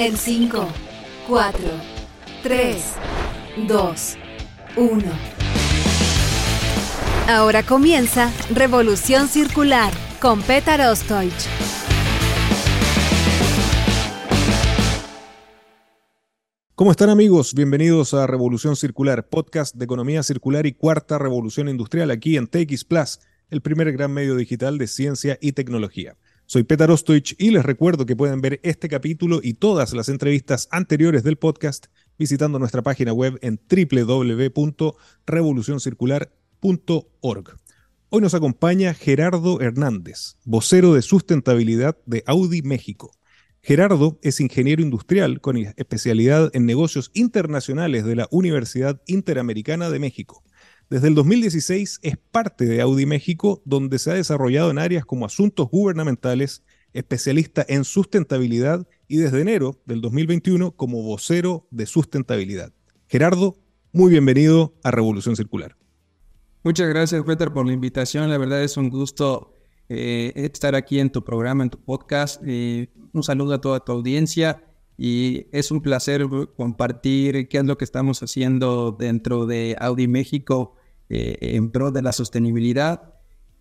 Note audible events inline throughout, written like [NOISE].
En 5, 4, 3, 2, 1. Ahora comienza Revolución Circular con Petar Ostoich. ¿Cómo están amigos? Bienvenidos a Revolución Circular, podcast de economía circular y cuarta revolución industrial aquí en TX Plus, el primer gran medio digital de ciencia y tecnología. Soy Petar Ostoich y les recuerdo que pueden ver este capítulo y todas las entrevistas anteriores del podcast visitando nuestra página web en www.revolucioncircular.org. Hoy nos acompaña Gerardo Hernández, vocero de sustentabilidad de Audi México. Gerardo es ingeniero industrial con especialidad en negocios internacionales de la Universidad Interamericana de México. Desde el 2016 es parte de Audi México, donde se ha desarrollado en áreas como asuntos gubernamentales, especialista en sustentabilidad y desde enero del 2021 como vocero de sustentabilidad. Gerardo, muy bienvenido a Revolución Circular. Muchas gracias, Peter, por la invitación. La verdad es un gusto eh, estar aquí en tu programa, en tu podcast. Eh, un saludo a toda tu audiencia y es un placer compartir qué es lo que estamos haciendo dentro de Audi México en pro de la sostenibilidad.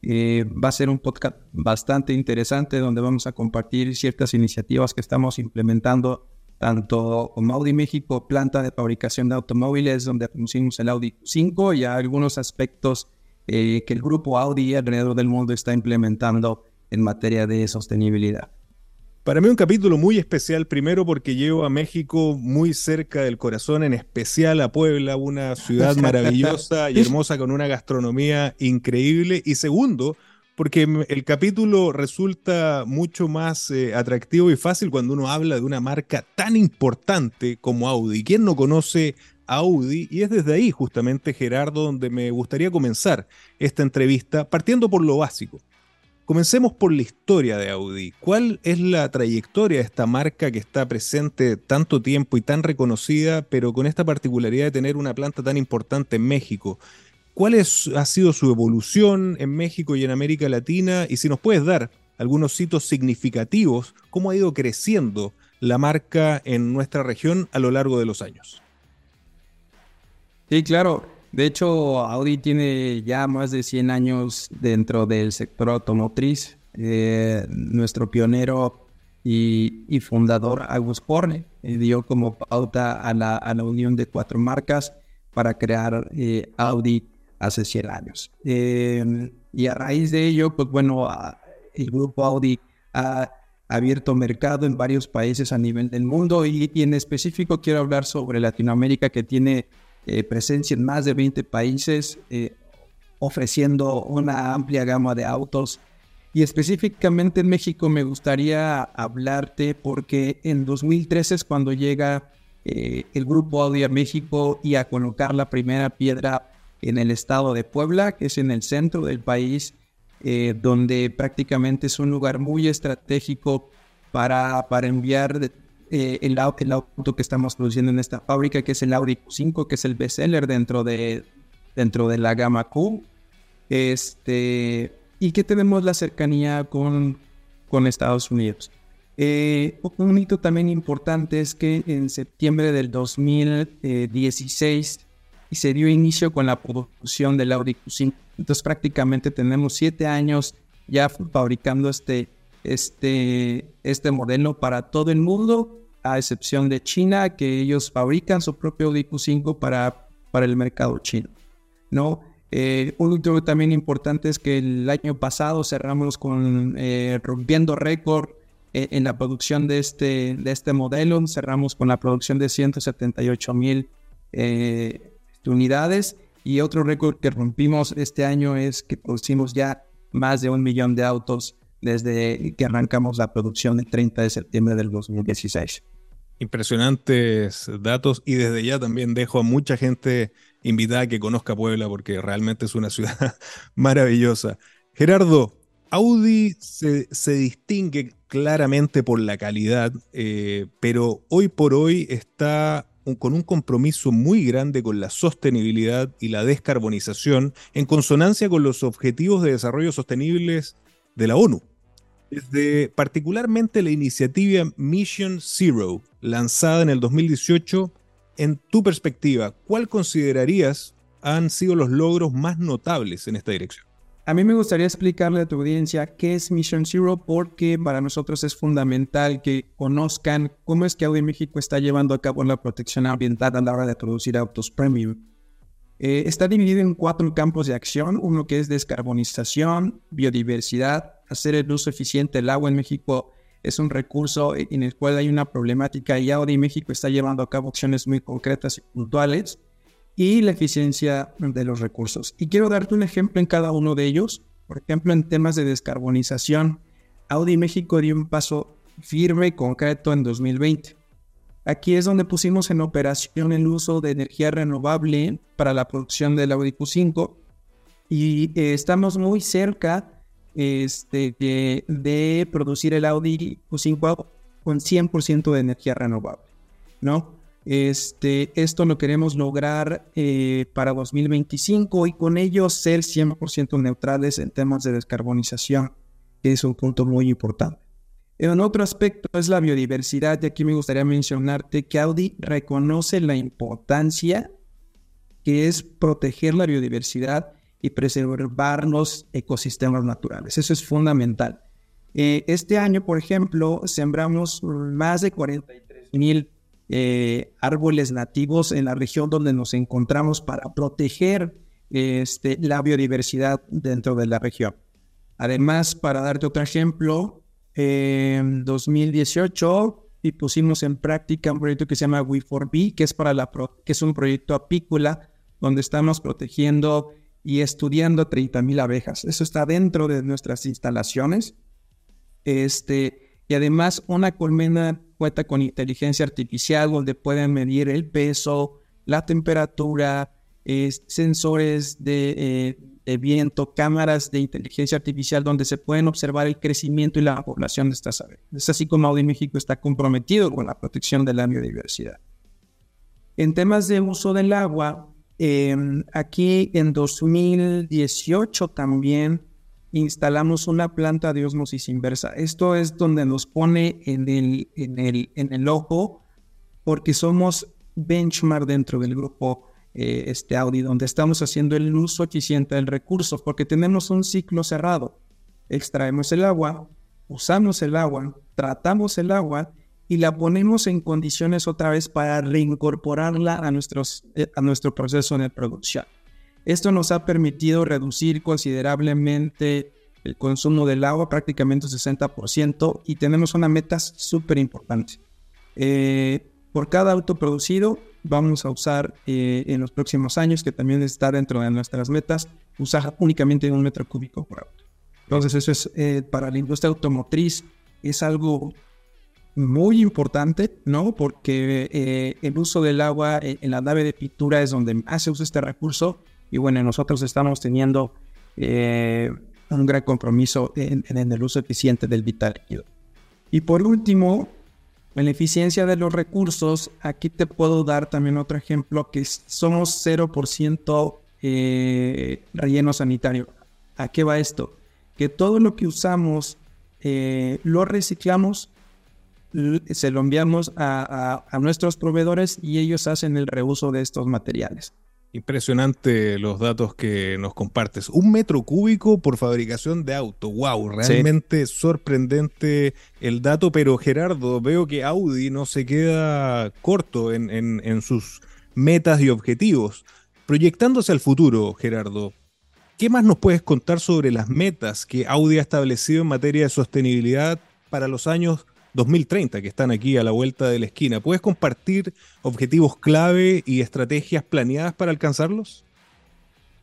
va a ser un podcast bastante interesante donde vamos a compartir ciertas iniciativas que estamos implementando tanto como Audi México, planta de fabricación de automóviles, donde producimos el Audi 5 y algunos aspectos eh, que el grupo Audi alrededor del mundo está implementando en materia de sostenibilidad. Para mí un capítulo muy especial, primero porque llevo a México muy cerca del corazón, en especial a Puebla, una ciudad [LAUGHS] maravillosa y hermosa con una gastronomía increíble. Y segundo, porque el capítulo resulta mucho más eh, atractivo y fácil cuando uno habla de una marca tan importante como Audi. ¿Quién no conoce Audi y es desde ahí justamente, Gerardo, donde me gustaría comenzar esta entrevista, partiendo por lo básico. Comencemos por la historia de Audi. ¿Cuál es la trayectoria de esta marca que está presente tanto tiempo y tan reconocida, pero con esta particularidad de tener una planta tan importante en México? ¿Cuál es, ha sido su evolución en México y en América Latina? Y si nos puedes dar algunos hitos significativos, cómo ha ido creciendo la marca en nuestra región a lo largo de los años. Sí, claro. De hecho, Audi tiene ya más de 100 años dentro del sector automotriz. Eh, nuestro pionero y, fundador, August Porne, eh, dio como pauta a la, unión de cuatro marcas para crear eh, Audi hace 100 años. y a raíz de ello, pues bueno, el grupo Audi ha abierto mercado en varios países a nivel del mundo y en específico quiero hablar sobre Latinoamérica que tiene eh, presencia en más de 20 países, eh, ofreciendo una amplia gama de autos. Y específicamente en México me gustaría hablarte porque en 2013 es cuando llega eh, el grupo Audi a México y a colocar la primera piedra en el estado de Puebla, que es en el centro del país, donde prácticamente es un lugar muy estratégico para, para enviar eh, el, auto que estamos produciendo en esta fábrica, que es el Audi Q5, que es el bestseller dentro de, dentro de la gama Q. Este, y que tenemos la cercanía con, con Estados Unidos. Eh, un hito también importante es que en septiembre del 2016 se dio inicio con la producción del Audi Q5. Entonces prácticamente tenemos siete años ya fabricando este, este, este modelo para todo el mundo, a excepción de China, que ellos fabrican su propio q 5 para, para el mercado chino. ¿no? Eh, un otro también importante es que el año pasado cerramos con eh, rompiendo récord eh, en la producción de este, de este modelo, cerramos con la producción de 178 mil unidades y otro récord que rompimos este año es que producimos ya más de un millón de autos desde que arrancamos la producción el 30 de septiembre del 2016. Impresionantes datos y desde ya también dejo a mucha gente invitada que conozca Puebla porque realmente es una ciudad [LAUGHS] maravillosa. Gerardo, Audi se, distingue claramente por la calidad, eh, pero hoy por hoy está con un compromiso muy grande con la sostenibilidad y la descarbonización en consonancia con los objetivos de desarrollo sostenibles de la ONU. Desde particularmente la iniciativa Mission Zero, lanzada en el 2018, en tu perspectiva, ¿cuál considerarías han sido los logros más notables en esta dirección? A mí me gustaría explicarle a tu audiencia qué es Mission Zero porque para nosotros es fundamental que conozcan cómo es que Audi México está llevando a cabo la protección ambiental a la hora de producir autos premium. Eh, está dividido en cuatro campos de acción, uno que es descarbonización, biodiversidad, hacer el uso eficiente del agua en México es un recurso en el cual hay una problemática y Audi México está llevando a cabo acciones muy concretas y puntuales y la eficiencia de los recursos. Y quiero darte un ejemplo en cada uno de ellos. Por ejemplo, en temas de descarbonización, Audi México dio un paso firme y concreto en 2020. Aquí es donde pusimos en operación el uso de energía renovable para la producción del Audi Q5 y eh, estamos muy cerca este, de, producir el Audi Q5 con 100% de energía renovable, ¿no? Este, esto lo queremos lograr eh, para 2025 y con ello ser 100% neutrales en temas de descarbonización, que es un punto muy importante. En otro aspecto es la biodiversidad y aquí me gustaría mencionarte que Audi reconoce la importancia que es proteger la biodiversidad y preservar los ecosistemas naturales. Eso es fundamental. Eh, este año, por ejemplo, sembramos más de 43 mil eh, árboles nativos en la región donde nos encontramos para proteger este, la biodiversidad dentro de la región. Además, para darte otro ejemplo, en 2018 y pusimos en práctica un proyecto que se llama We4B, que es, para la que es un proyecto apícola donde estamos protegiendo y estudiando 30.000 abejas. Eso está dentro de nuestras instalaciones. Este, y además una colmena cuenta con inteligencia artificial donde pueden medir el peso, la temperatura, sensores eh, de, viento, cámaras de inteligencia artificial donde se pueden observar el crecimiento y la población de estas aves. Es así como Audi México está comprometido con la protección de la biodiversidad. En temas de uso del agua, em, aquí en 2018 también instalamos una planta de osmosis inversa. Esto es donde nos pone en el, en el, en el ojo porque somos benchmark dentro del grupo eh, este Audi, donde estamos haciendo el uso eficiente del recurso, porque tenemos un ciclo cerrado. Extraemos el agua, usamos el agua, tratamos el agua y la ponemos en condiciones otra vez para reincorporarla a, nuestros, eh, a nuestro proceso de producción. Esto nos ha permitido reducir considerablemente el consumo del agua, prácticamente un 60%, y tenemos una meta súper importante. Eh, por cada auto producido, vamos a usar eh, en los próximos años, que también está dentro de nuestras metas, usar únicamente un metro cúbico por auto. Entonces, eso es eh, para la industria automotriz, es algo muy importante, ¿no? Porque el uso del agua en la nave de pintura es donde más se usa este recurso y bueno, nosotros estamos teniendo eh, un gran compromiso en, el uso eficiente del vital líquido. Y por último, en la eficiencia de los recursos, aquí te puedo dar también otro ejemplo, que somos 0% eh, relleno sanitario. ¿A qué va esto? Que todo lo que usamos eh, lo reciclamos, se lo enviamos a nuestros proveedores y ellos hacen el reuso de estos materiales. Impresionante los datos que nos compartes. Un metro cúbico por fabricación de auto. Wow, realmente sorprendente el dato, pero Gerardo, veo que Audi no se queda corto en, en sus metas y objetivos. Proyectándose al futuro, Gerardo, ¿qué más nos puedes contar sobre las metas que Audi ha establecido en materia de sostenibilidad para los años 2030 que están aquí a la vuelta de la esquina. ¿Puedes compartir objetivos clave y estrategias planeadas para alcanzarlos?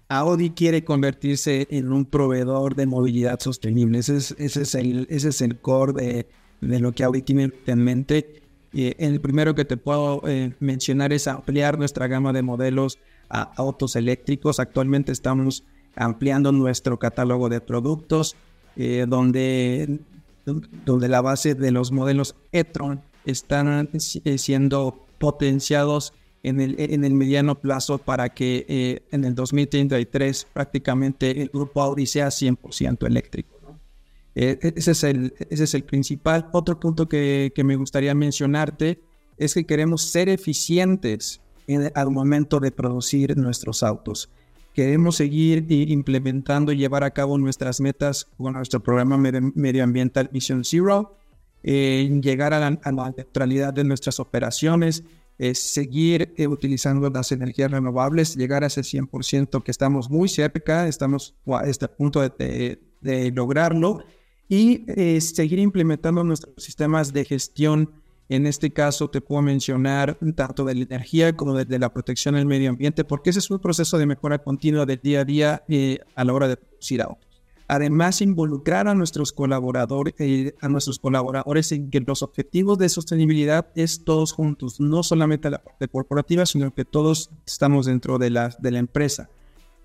Audi quiere convertirse en un proveedor de movilidad sostenible. Ese es, el core de, lo que Audi tiene en mente. Eh, el primero que te puedo eh, mencionar es ampliar nuestra gama de modelos a autos eléctricos. Actualmente estamos ampliando nuestro catálogo de productos, eh, donde donde la base de los modelos e-tron están eh, siendo potenciados en el, en el mediano plazo para que eh, en el 2033 prácticamente el grupo Audi sea 100% eléctrico. Eh, e, ese, es el, ese es el principal. Otro punto que, que me gustaría mencionarte es que queremos ser eficientes en, al momento de producir nuestros autos. Queremos seguir implementando y llevar a cabo nuestras metas con nuestro programa medioambiental Vision Zero, eh, llegar a la, neutralidad de nuestras operaciones, eh, seguir eh, utilizando las energías renovables, llegar a ese 100% que estamos muy cerca, estamos a este punto de, de lograrlo y seguir implementando nuestros sistemas de gestión en este caso te puedo mencionar tanto de la energía como de, la protección del medio ambiente, porque ese es un proceso de mejora continua del día a día eh, a la hora de producir autos. Además, involucrar a nuestros colaboradores, eh, a nuestros colaboradores en que los objetivos de sostenibilidad es todos juntos, no solamente la parte corporativa, sino que todos estamos dentro de la, de la empresa.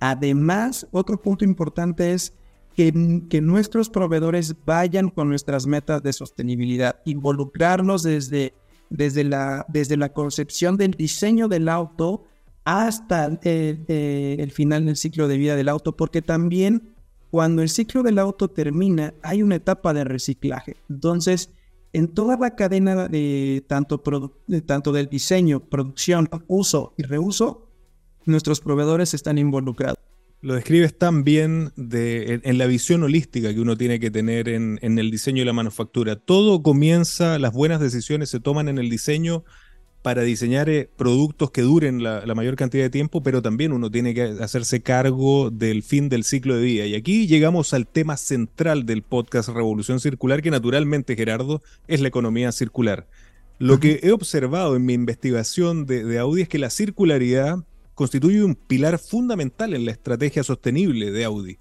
Además, otro punto importante es que, nuestros proveedores vayan con nuestras metas de sostenibilidad, involucrarnos desde, desde, la, desde la concepción del diseño del auto hasta eh, el final del ciclo de vida del auto, porque también cuando el ciclo del auto termina hay una etapa de reciclaje. Entonces, en toda la cadena de tanto, de tanto del diseño, producción, uso y reuso, nuestros proveedores están involucrados. Lo describes tan bien de, en, la visión holística que uno tiene que tener en, el diseño y la manufactura. Todo comienza, las buenas decisiones se toman en el diseño para diseñar eh, productos que duren la, mayor cantidad de tiempo, pero también uno tiene que hacerse cargo del fin del ciclo de vida. Y aquí llegamos al tema central del podcast Revolución Circular, que naturalmente, Gerardo, es la economía circular. Lo que he observado en mi investigación de, de Audi es que la circularidad constituye un pilar fundamental en la estrategia sostenible de Audi.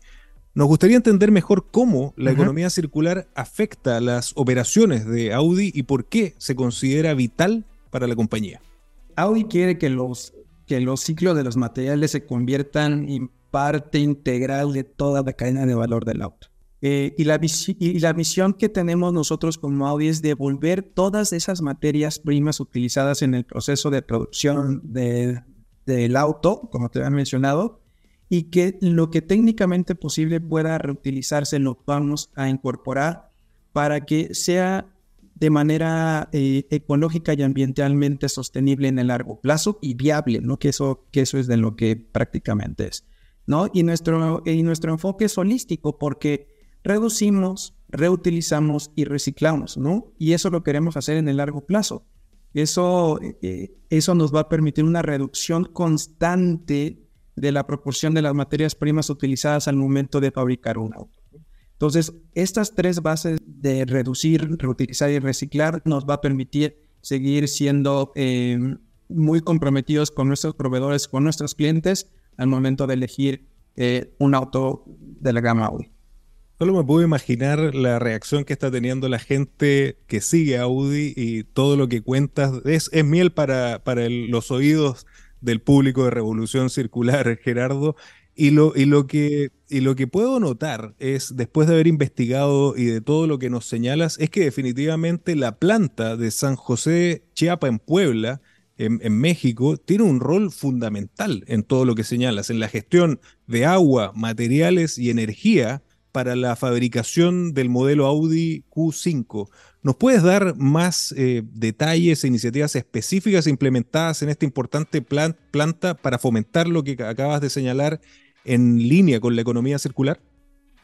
Nos gustaría entender mejor cómo la economía circular afecta las operaciones de Audi y por qué se considera vital para la compañía. Audi quiere que los, que los ciclos de los materiales se conviertan en parte integral de toda la cadena de valor del auto. Eh, y, la y, la misión que tenemos nosotros como Audi es devolver todas esas materias primas utilizadas en el proceso de producción de, del auto, como te había mencionado, y que lo que técnicamente posible pueda reutilizarse lo vamos a incorporar para que sea de manera eh, ecológica y ambientalmente sostenible en el largo plazo y viable, ¿no? Que eso, que eso es de lo que prácticamente es, ¿no? Y nuestro, y nuestro enfoque es holístico porque reducimos, reutilizamos y reciclamos, ¿no? Y eso lo queremos hacer en el largo plazo. Eso, eh, eso nos va a permitir una reducción constante de la proporción de las materias primas utilizadas al momento de fabricar un auto. Entonces, estas tres bases de reducir, reutilizar y reciclar nos va a permitir seguir siendo em, muy comprometidos con nuestros proveedores, con nuestros clientes al momento de elegir eh, un auto de la gama Audi. Solo me puedo imaginar la reacción que está teniendo la gente que sigue Audi y todo lo que cuentas. Es, es miel para, para los oídos del público de Revolución Circular, [LAUGHS] Gerardo. Y lo, y, lo que, y lo que puedo notar es, después de haber investigado y de todo lo que nos señalas, es que definitivamente la planta de San José Chiapa en Puebla, en, en, México, tiene un rol fundamental en todo lo que señalas, en la gestión de agua, materiales y energía para la fabricación del modelo Audi Q5. ¿Nos puedes dar más eh, detalles e iniciativas específicas implementadas en esta importante planta para fomentar lo que acabas de señalar en línea con la economía circular?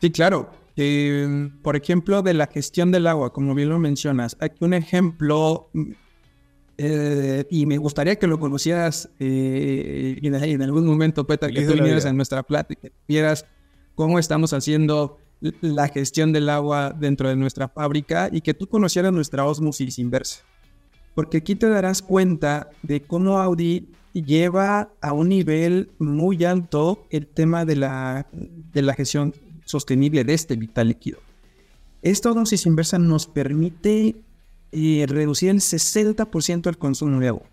Sí, claro. Eh, por ejemplo, de la gestión del agua, como bien lo mencionas, aquí un ejemplo, eh, y me gustaría que lo conocieras en, algún momento, Peter, que tú vinieras en nuestra plática, vieras cómo estamos haciendo la gestión del agua dentro de nuestra fábrica y que tú conocieras nuestra osmosis inversa. Porque aquí te darás cuenta de cómo Audi lleva a un nivel muy alto el tema de la, de la gestión sostenible de este vital líquido. Esta osmosis inversa nos permite eh, reducir el 60% el consumo de agua.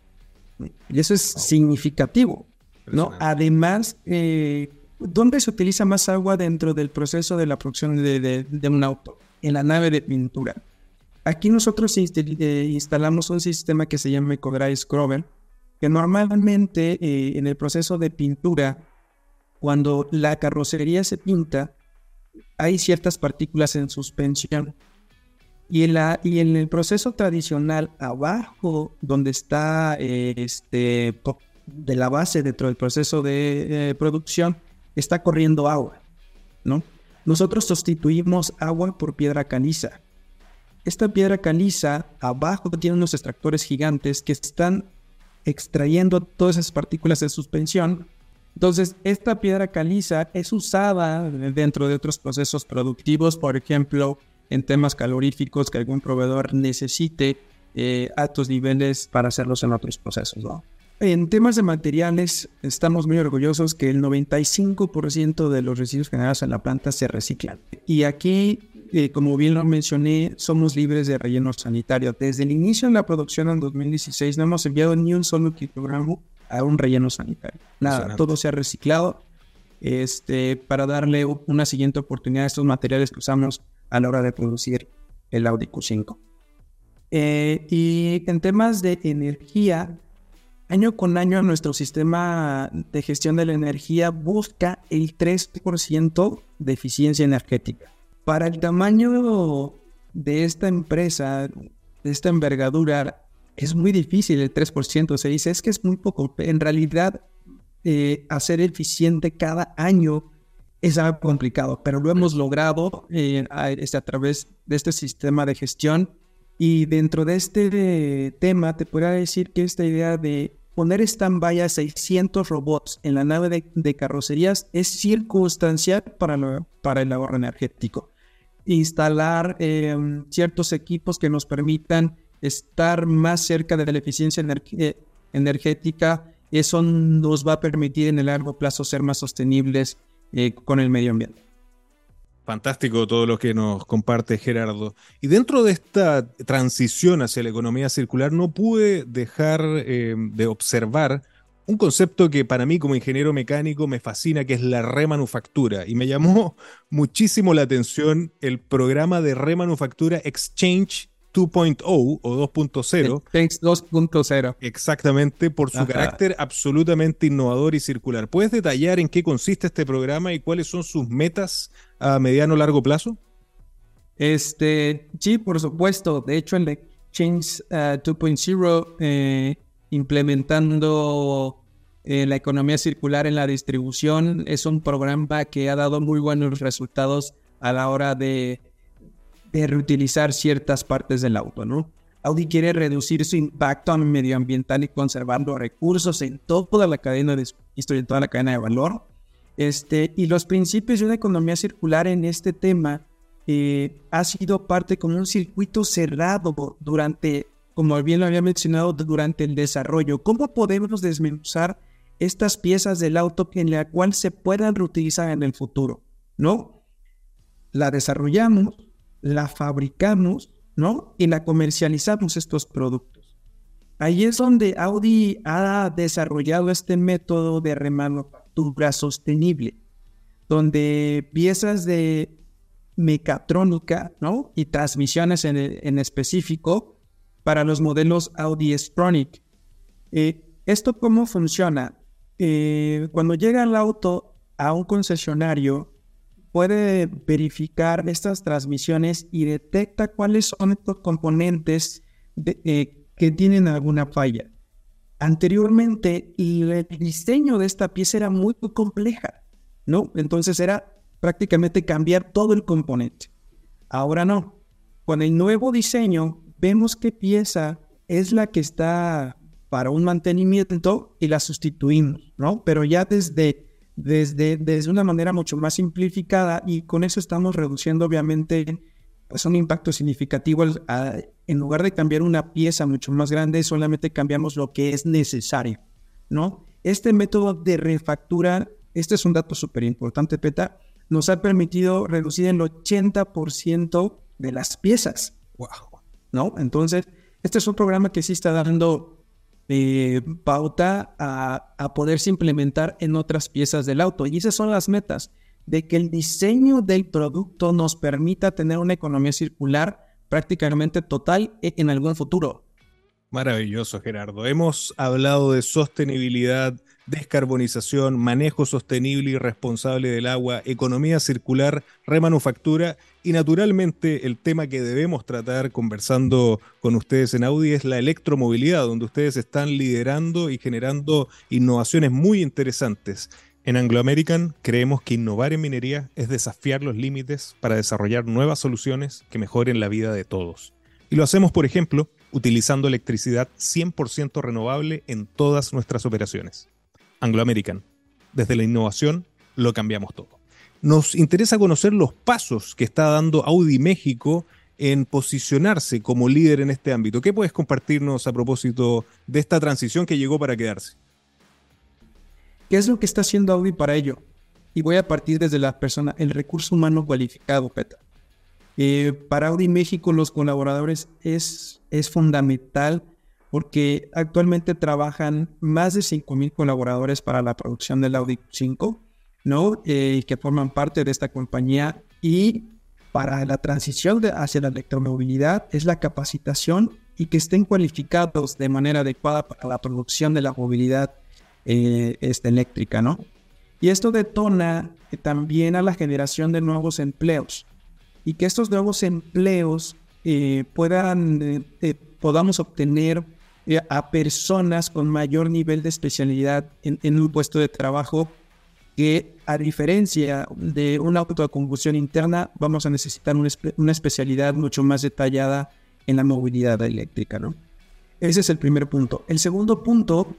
Y eso es significativo. ¿no? Además, eh, ¿Dónde se utiliza más agua dentro del proceso de la producción de, un auto? En la nave de pintura. Aquí nosotros eh, instalamos un sistema que se llama EcoDry Scrubber, que normalmente eh, en el proceso de pintura, cuando la carrocería se pinta, hay ciertas partículas en suspensión. Y en, la, y el proceso tradicional, abajo, donde está eh, este, de la base dentro del proceso de eh, producción, está corriendo agua, ¿no? Nosotros sustituimos agua por piedra caliza. Esta piedra caliza abajo tiene unos extractores gigantes que están extrayendo todas esas partículas de suspensión. Entonces, esta piedra caliza es usada dentro de otros procesos productivos, por ejemplo, en temas caloríficos que algún proveedor necesite eh, altos niveles para hacerlos en otros procesos. En temas de materiales, estamos muy orgullosos que el 95% de los residuos generados en la planta se reciclan. Y aquí, eh, como bien lo mencioné, somos libres de relleno sanitario. Desde el inicio de la producción en 2016 no hemos enviado ni un solo kilogramo a un relleno sanitario. Nada, todo se ha reciclado este, para darle una siguiente oportunidad a estos materiales que usamos a la hora de producir el Audi Q5. Eh, y en temas de energía, año con año nuestro sistema de gestión de la energía busca el 3% de eficiencia energética. Para el tamaño de esta empresa, de esta envergadura, es muy difícil el 3%. Se dice, es que es muy poco. En realidad, eh, hacer eficiente cada año es algo complicado, pero lo hemos logrado eh, este, a, través de este sistema de gestión. Y dentro de este tema, te podría decir que esta idea de poner stand-by a 600 robots en la nave de, carrocerías es circunstancial para, el ahorro energético. Instalar em, ciertos equipos que nos permitan estar más cerca de la eficiencia eh, energética, eso nos va a permitir en el largo plazo ser más sostenibles eh, con el medio ambiente. Fantástico todo lo que nos comparte Gerardo. Y dentro de esta transición hacia la economía circular, no pude dejar eh, de observar un concepto que para mí como ingeniero mecánico me fascina, que es la remanufactura. Y me llamó [LAUGHS] muchísimo la atención el programa de remanufactura Exchange 2.0 o 2.0. 2.0. Exactamente, por su carácter absolutamente innovador y circular. ¿Puedes detallar en qué consiste este programa y cuáles son sus metas a mediano o largo plazo? Este, sí, por supuesto. De hecho, el Change 2.0, uh, eh, implementando eh, la economía circular en la distribución, es un programa que ha dado muy buenos resultados a la hora de de reutilizar ciertas partes del auto, ¿no? Audi quiere reducir su impacto medioambiental y conservando recursos en toda la cadena de en toda la cadena de valor. Este, y los principios de una economía circular en este tema eh, ha sido parte como un circuito cerrado durante, como bien lo había mencionado, durante el desarrollo. ¿Cómo podemos desmenuzar estas piezas del auto en la cual se puedan reutilizar en el futuro? ¿No? La desarrollamos, la fabricamos, ¿no? Y la comercializamos estos productos. Ahí es donde Audi ha desarrollado este método de remanufactura sostenible, donde piezas de mecatrónica, ¿no? Y transmisiones en, específico para los modelos Audi Stronic. Eh, ¿Esto cómo funciona? Eh, cuando llega el auto a un concesionario, puede verificar estas transmisiones y detecta cuáles son estos componentes eh, que tienen alguna falla. Anteriormente, el diseño de esta pieza era muy compleja, ¿no? Entonces era prácticamente cambiar todo el componente. Ahora no. Con el nuevo diseño, vemos qué pieza es la que está para un mantenimiento y la sustituimos, ¿no? Pero ya desde desde, desde una manera mucho más simplificada y con eso estamos reduciendo obviamente pues un impacto significativo. en lugar de cambiar una pieza mucho más grande, solamente cambiamos lo que es necesario, ¿no? Este método de refactura, este es un dato súper importante, Peta, nos ha permitido reducir el 80% de las piezas. Wow. ¿No? Entonces, este es un programa que sí está dando eh, pauta a, poderse implementar en otras piezas del auto. Y esas son las metas, de que el diseño del producto nos permita tener una economía circular prácticamente total e, en algún futuro. Maravilloso, Gerardo. Hemos hablado de sostenibilidad, descarbonización, manejo sostenible y responsable del agua, economía circular, remanufactura y naturalmente el tema que debemos tratar conversando con ustedes en Audi es la electromovilidad, donde ustedes están liderando y generando innovaciones muy interesantes. En Anglo American creemos que innovar en minería es desafiar los límites para desarrollar nuevas soluciones que mejoren la vida de todos. Y lo hacemos, por ejemplo, utilizando electricidad 100% renovable en todas nuestras operaciones. Anglo American, desde la innovación lo cambiamos todo. Nos interesa conocer los pasos que está dando Audi México en posicionarse como líder en este ámbito. ¿Qué puedes compartirnos a propósito de esta transición que llegó para quedarse? ¿Qué es lo que está haciendo Audi para ello? Y voy a partir desde la persona, el recurso humano cualificado, Petra. Eh, para Audi México los colaboradores es, es fundamental porque actualmente trabajan más de 5.000 colaboradores para la producción del Audi 5, ¿no? Eh, que forman parte de esta compañía y para la transición hacia la electromovilidad es la capacitación y que estén cualificados de manera adecuada para la producción de la movilidad eh, eléctrica, ¿no? Y esto detona también a la generación de nuevos empleos y que estos nuevos empleos eh, puedan, eh, podamos obtener a personas con mayor nivel de especialidad en, un puesto de trabajo que a diferencia de una auto de combustión interna, vamos a necesitar una, una, especialidad mucho más detallada en la movilidad eléctrica, ¿no? Ese es el primer punto. El segundo punto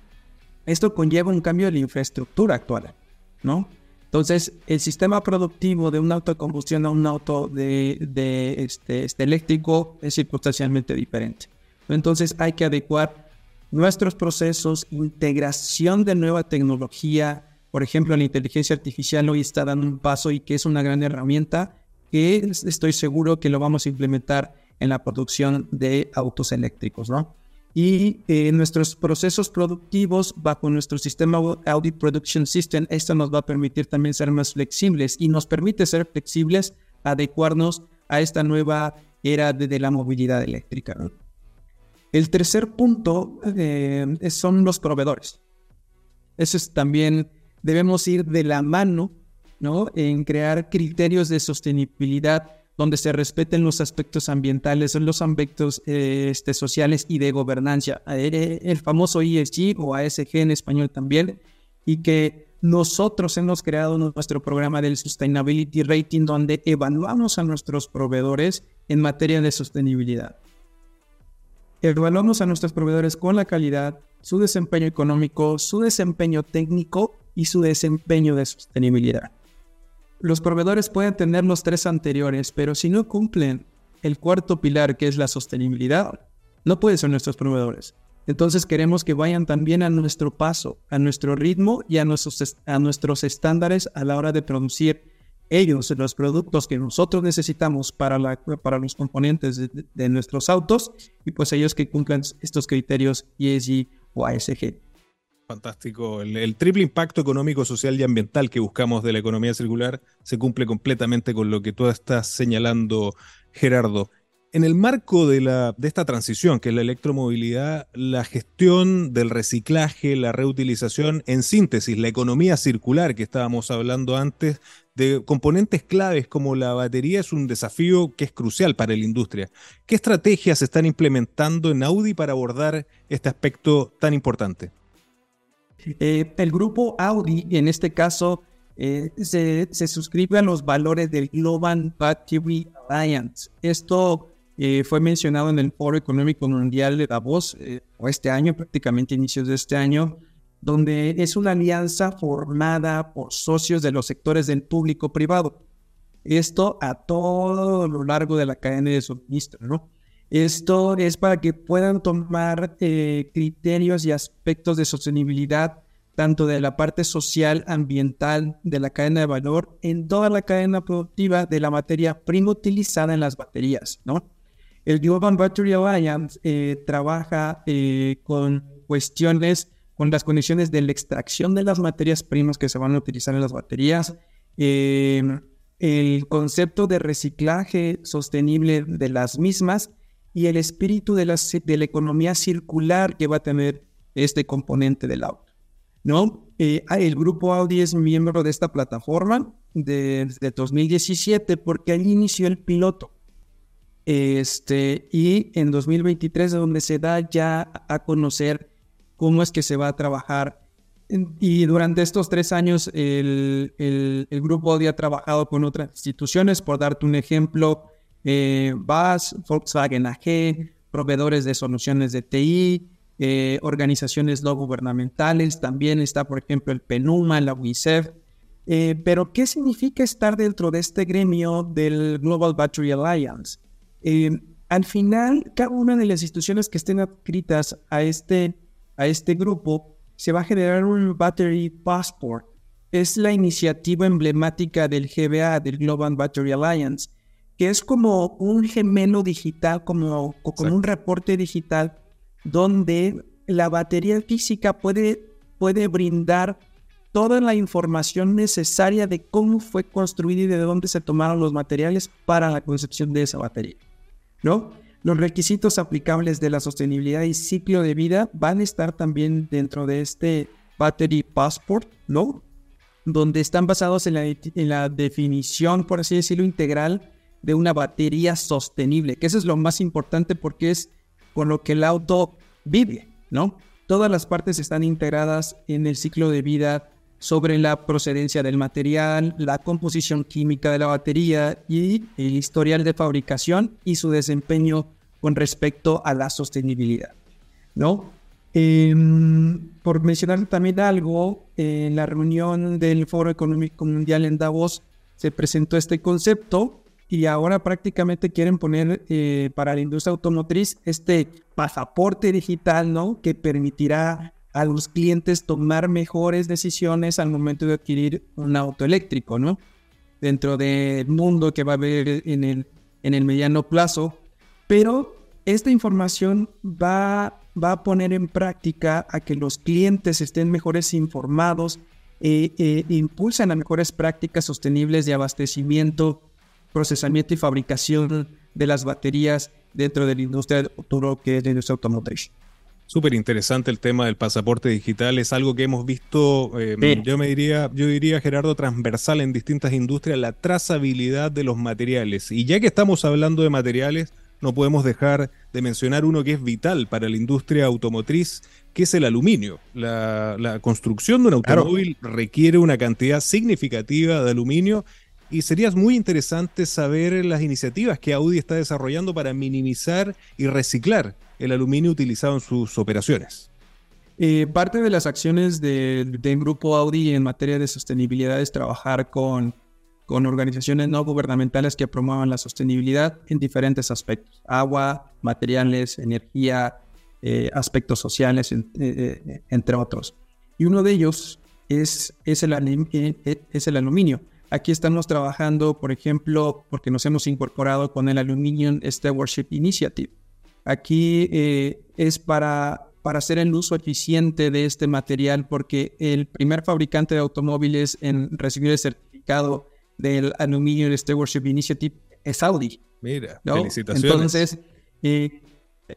esto conlleva un cambio de la infraestructura actual, ¿no? Entonces, el sistema productivo de un auto de combustión a un auto de, este, este, eléctrico es circunstancialmente diferente. Entonces, hay que adecuar nuestros procesos, integración de nueva tecnología. Por ejemplo, la inteligencia artificial hoy está dando un paso y que es una gran herramienta que estoy seguro que lo vamos a implementar en la producción de autos eléctricos, ¿no? y eh, nuestros procesos productivos bajo nuestro sistema Audit Production System, esto nos va a permitir también ser más flexibles y nos permite ser flexibles, adecuarnos a esta nueva era de, la movilidad eléctrica. El tercer punto eh, son los proveedores. Eso es también, debemos ir de la mano ¿no? en crear criterios de sostenibilidad donde se respeten los aspectos ambientales, los aspectos eh, este, sociales y de gobernanza, eh, el famoso ESG o ASG en español también, y que nosotros hemos creado nuestro programa del Sustainability Rating, donde evaluamos a nuestros proveedores en materia de sostenibilidad. Evaluamos a nuestros proveedores con la calidad, su desempeño económico, su desempeño técnico y su desempeño de sostenibilidad. Los proveedores pueden tener los tres anteriores, pero si no cumplen el cuarto pilar, que es la sostenibilidad, no pueden ser nuestros proveedores. Entonces queremos que vayan también a nuestro paso, a nuestro ritmo y a nuestros, a nuestros estándares a la hora de producir ellos los productos que nosotros necesitamos para, la, para los componentes de, nuestros autos y pues ellos que cumplan estos criterios ESG o ASG. Fantástico. El, triple impacto económico, social y ambiental que buscamos de la economía circular se cumple completamente con lo que tú estás señalando, Gerardo. En el marco de, de esta transición, que es la electromovilidad, la gestión del reciclaje, la reutilización, en síntesis, la economía circular que estábamos hablando antes, de componentes claves como la batería es un desafío que es crucial para la industria. ¿Qué estrategias se están implementando en Audi para abordar este aspecto tan importante? Eh, el grupo Audi, en este caso, eh, se, suscribe a los valores del Global Battery Alliance. Esto eh, fue mencionado en el Foro Económico Mundial de Davos, o este año, prácticamente inicios de este año, donde es una alianza formada por socios de los sectores del público privado. Esto a todo lo largo de la cadena de suministro, ¿no? Esto es para que puedan tomar eh, criterios y aspectos de sostenibilidad, tanto de la parte social, ambiental, de la cadena de valor, en toda la cadena productiva de la materia prima utilizada en las baterías, ¿no? El Global Battery Alliance eh, trabaja eh, con cuestiones, con las condiciones de la extracción de las materias primas que se van a utilizar en las baterías, el concepto de reciclaje sostenible de las mismas y el espíritu de la, de la economía circular que va a tener este componente del auto. ¿no? Eh, ah, el grupo Audi es miembro de esta plataforma desde 2017 porque allí inició el piloto. Este, y en 2023 es donde se da ya a conocer cómo es que se va a trabajar. Y durante estos tres años el, el, grupo Audi ha trabajado con otras instituciones, por darte un ejemplo, eh, BAS, Volkswagen AG, proveedores de soluciones de TI, eh, organizaciones no gubernamentales, también está, por ejemplo, el PENUMA, la UNICEF. Eh, pero, ¿qué significa estar dentro de este gremio del Global Battery Alliance? Eh, al final, cada una de las instituciones que estén adscritas a este, a este grupo se va a generar un Battery Passport. Es la iniciativa emblemática del GBA, del Global Battery Alliance, que es como un gemelo digital, como, un reporte digital donde la batería física puede, puede brindar toda la información necesaria de cómo fue construida y de dónde se tomaron los materiales para la concepción de esa batería. ¿no? Los requisitos aplicables de la sostenibilidad y ciclo de vida van a estar también dentro de este Battery Passport, ¿no? Donde están basados en la, en la definición, por así decirlo, integral de una batería sostenible, que eso es lo más importante porque es con lo que el auto vive, ¿no? Todas las partes están integradas en el ciclo de vida sobre la procedencia del material, la composición química de la batería y el historial de fabricación y su desempeño con respecto a la sostenibilidad, ¿no? Em, por mencionar también algo, en la reunión del Foro Económico Mundial en Davos se presentó este concepto y ahora prácticamente quieren poner eh, para la industria automotriz este pasaporte digital, ¿no? Que permitirá a los clientes tomar mejores decisiones al momento de adquirir un auto eléctrico, ¿no? Dentro del mundo que va a haber en el, en el mediano plazo. Pero esta información va, va a poner en práctica a que los clientes estén mejores informados e, e impulsan a mejores prácticas sostenibles de abastecimiento procesamiento y fabricación de las baterías dentro de la industria del futuro que es la industria automotriz. Súper interesante el tema del pasaporte digital, es algo que hemos visto, eh, yo me diría, yo diría Gerardo, transversal en distintas industrias, la trazabilidad de los materiales. Y ya que estamos hablando de materiales, no podemos dejar de mencionar uno que es vital para la industria automotriz, que es el aluminio. La, construcción de un automóvil requiere una cantidad significativa de aluminio y sería muy interesante saber las iniciativas que Audi está desarrollando para minimizar y reciclar el aluminio utilizado en sus operaciones. Eh, parte de las acciones del grupo Audi en materia de sostenibilidad es trabajar con, con organizaciones no gubernamentales que promuevan la sostenibilidad en diferentes aspectos. Agua, materiales, energía, eh, aspectos sociales, eh, entre otros. Y uno de ellos es, es, el, es el aluminio. Aquí estamos trabajando, por ejemplo, porque nos hemos incorporado con el Aluminium Stewardship Initiative. Aquí eh, es para, para hacer el uso eficiente de este material porque el primer fabricante de automóviles en recibir el certificado del Aluminium Stewardship Initiative es Audi. Mira, felicitaciones. Entonces, eh,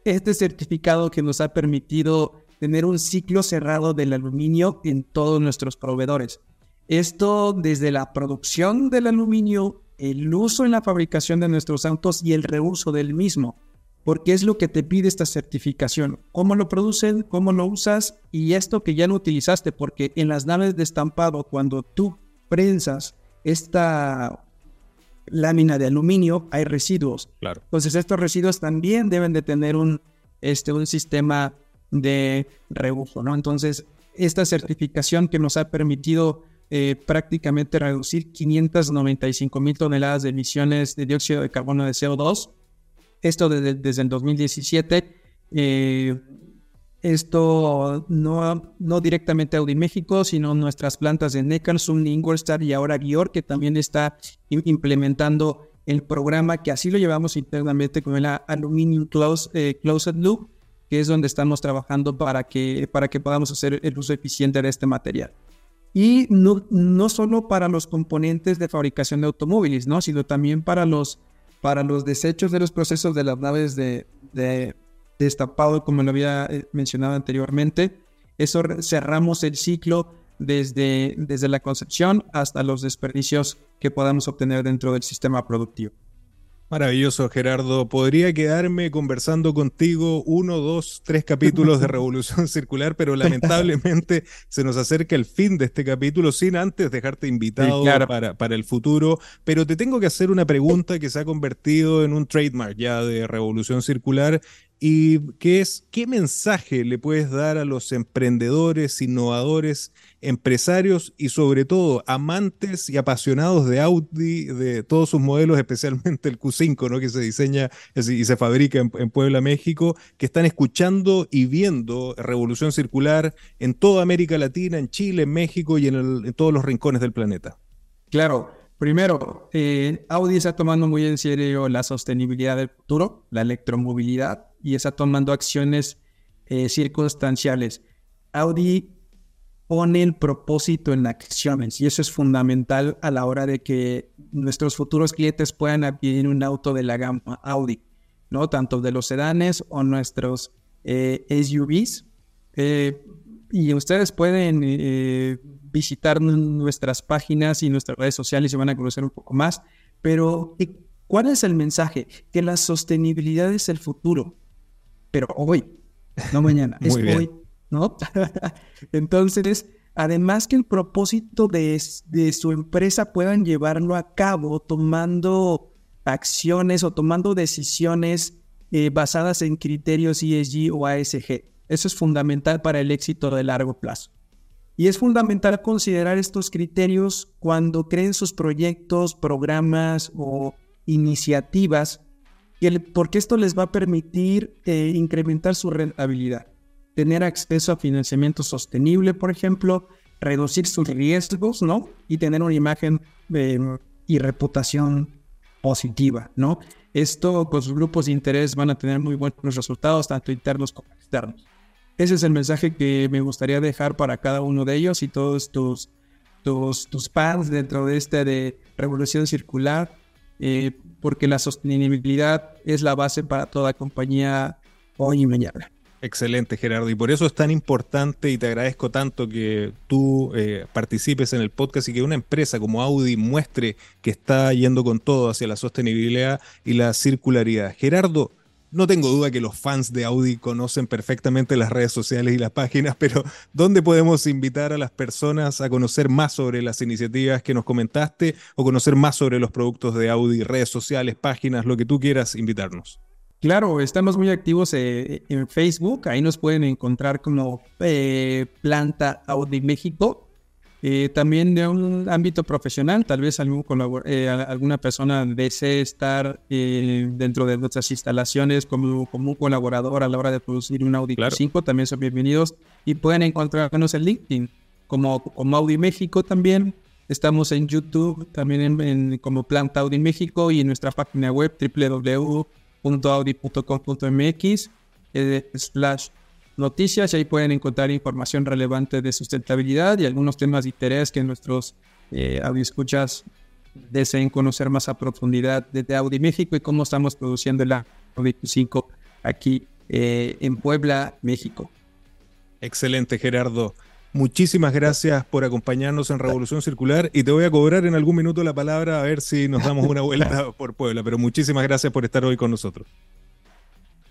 este certificado que nos ha permitido tener un ciclo cerrado del aluminio en todos nuestros proveedores. Esto desde la producción del aluminio, el uso en la fabricación de nuestros autos y el reuso del mismo. Porque es lo que te pide esta certificación. Cómo lo producen, cómo lo usas y esto que ya no utilizaste. Porque en las naves de estampado, cuando tú prensas esta lámina de aluminio, hay residuos. Claro. Entonces estos residuos también deben de tener un, este, un sistema de reuso, ¿no? Entonces, esta certificación que nos ha permitido eh, prácticamente reducir 595 mil toneladas de emisiones de dióxido de carbono de CO2. Esto desde, desde el 2017. Eh, esto no, no directamente Audi México, sino nuestras plantas de Neckarsulm, Ingolstadt y ahora Gior, que también está implementando el programa que así lo llevamos internamente con el Aluminium Close, eh, Closed Loop, que es donde estamos trabajando para que, para que podamos hacer el uso eficiente de este material. Y no, no solo para los componentes de fabricación de automóviles, ¿no? sino también para los, para los desechos de los procesos de las naves de, de destapado, como lo había eh, mencionado anteriormente, eso cerramos el ciclo desde, desde la concepción hasta los desperdicios que podamos obtener dentro del sistema productivo. Maravilloso, Gerardo. Podría quedarme conversando contigo uno, dos, tres capítulos de [LAUGHS] Revolución Circular, pero lamentablemente se nos acerca el fin de este capítulo sin antes dejarte invitado para, para el futuro. Pero te tengo que hacer una pregunta que se ha convertido en un trademark ya de Revolución Circular y que es qué mensaje le puedes dar a los emprendedores, innovadores, empresarios y sobre todo amantes y apasionados de Audi, de todos sus modelos, [LAUGHS] especialmente el Q5, ¿no? que se diseña y se fabrica en, Puebla, México, que están escuchando y viendo Revolución Circular en toda América Latina, en Chile, en México y en, todos los rincones del planeta. Claro, Primero, eh, Audi está tomando muy en serio la sostenibilidad del futuro, la electromovilidad, y está tomando acciones eh, circunstanciales. Audi pone el propósito en acciones y eso es fundamental a la hora de que nuestros futuros clientes puedan adquirir un auto de la gama Audi, ¿no? Tanto de los sedanes o nuestros eh, SUVs. Eh, y ustedes pueden eh, visitar nuestras páginas y nuestras redes sociales y van a conocer un poco más. Pero, ¿cuál es el mensaje? Que la sostenibilidad es el futuro, pero hoy, no mañana, [LAUGHS] es hoy ¿no? [LAUGHS] Entonces, además que el propósito de, su empresa puedan llevarlo a cabo tomando acciones o tomando decisiones eh, basadas en criterios ESG o ASG. Eso es fundamental para el éxito de largo plazo. Y es fundamental considerar estos criterios cuando creen sus proyectos, programas o iniciativas, porque esto les va a permitir eh, incrementar su rentabilidad tener acceso a financiamiento sostenible, por ejemplo, reducir sus riesgos, ¿no? Y tener una imagen em, y reputación positiva, ¿no? Esto con sus grupos de interés van a tener muy buenos resultados, tanto internos como externos. Ese es el mensaje que me gustaría dejar para cada uno de ellos y todos tus, tus, tus fans dentro de este de revolución circular, eh, porque la sostenibilidad es la base para toda compañía hoy y mañana. Excelente, Gerardo. Y por eso es tan importante y te agradezco tanto que tú eh, participes en el podcast y que una empresa como Audi muestre que está yendo con todo hacia la sostenibilidad y la circularidad. Gerardo, no tengo duda que los fans de Audi conocen perfectamente las redes sociales y las páginas, [LAUGHS] pero ¿dónde podemos invitar a las personas a conocer más sobre las iniciativas que nos comentaste o conocer más sobre los productos de Audi, redes sociales, páginas, lo que tú quieras invitarnos? Claro, estamos muy activos eh, en Facebook, ahí nos pueden encontrar como eh, Planta Audi México. Eh, también de un ámbito profesional, tal vez algún alguna persona desee estar dentro de nuestras instalaciones como, como, un colaborador a la hora de producir un Audi 5, también son bienvenidos y pueden encontrarnos en LinkedIn como, como Audi México también. Estamos en YouTube también como Planta Audi México y en nuestra página web www audi.com.mx eh, slash noticias y ahí pueden encontrar información relevante de sustentabilidad y algunos temas de interés que nuestros eh, escuchas deseen conocer más a profundidad desde Audi México y cómo estamos produciendo la Audi 5 aquí eh, en Puebla, México. Excelente, Gerardo. Muchísimas gracias por acompañarnos en Revolución Circular y te voy a cobrar en algún minuto la palabra a ver si nos damos una vuelta [LAUGHS] por Puebla, pero muchísimas gracias por estar hoy con nosotros.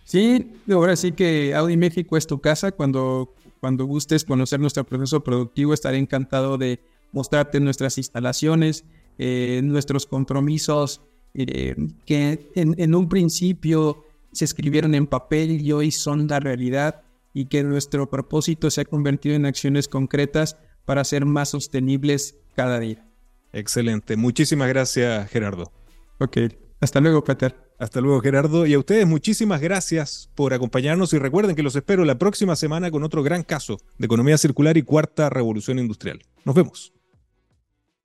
Sí, ahora sí que Audi México es tu casa. Cuando, cuando gustes conocer nuestro proceso productivo, estaré encantado de mostrarte nuestras instalaciones, eh, nuestros compromisos eh, que en, en un principio se escribieron en papel y hoy son la realidad y que nuestro propósito se ha convertido en acciones concretas para ser más sostenibles cada día. Excelente. Muchísimas gracias, Gerardo. Ok. Hasta luego, Peter. Hasta luego, Gerardo. Y a ustedes muchísimas gracias por acompañarnos y recuerden que los espero la próxima semana con otro gran caso de economía circular y cuarta revolución industrial. Nos vemos.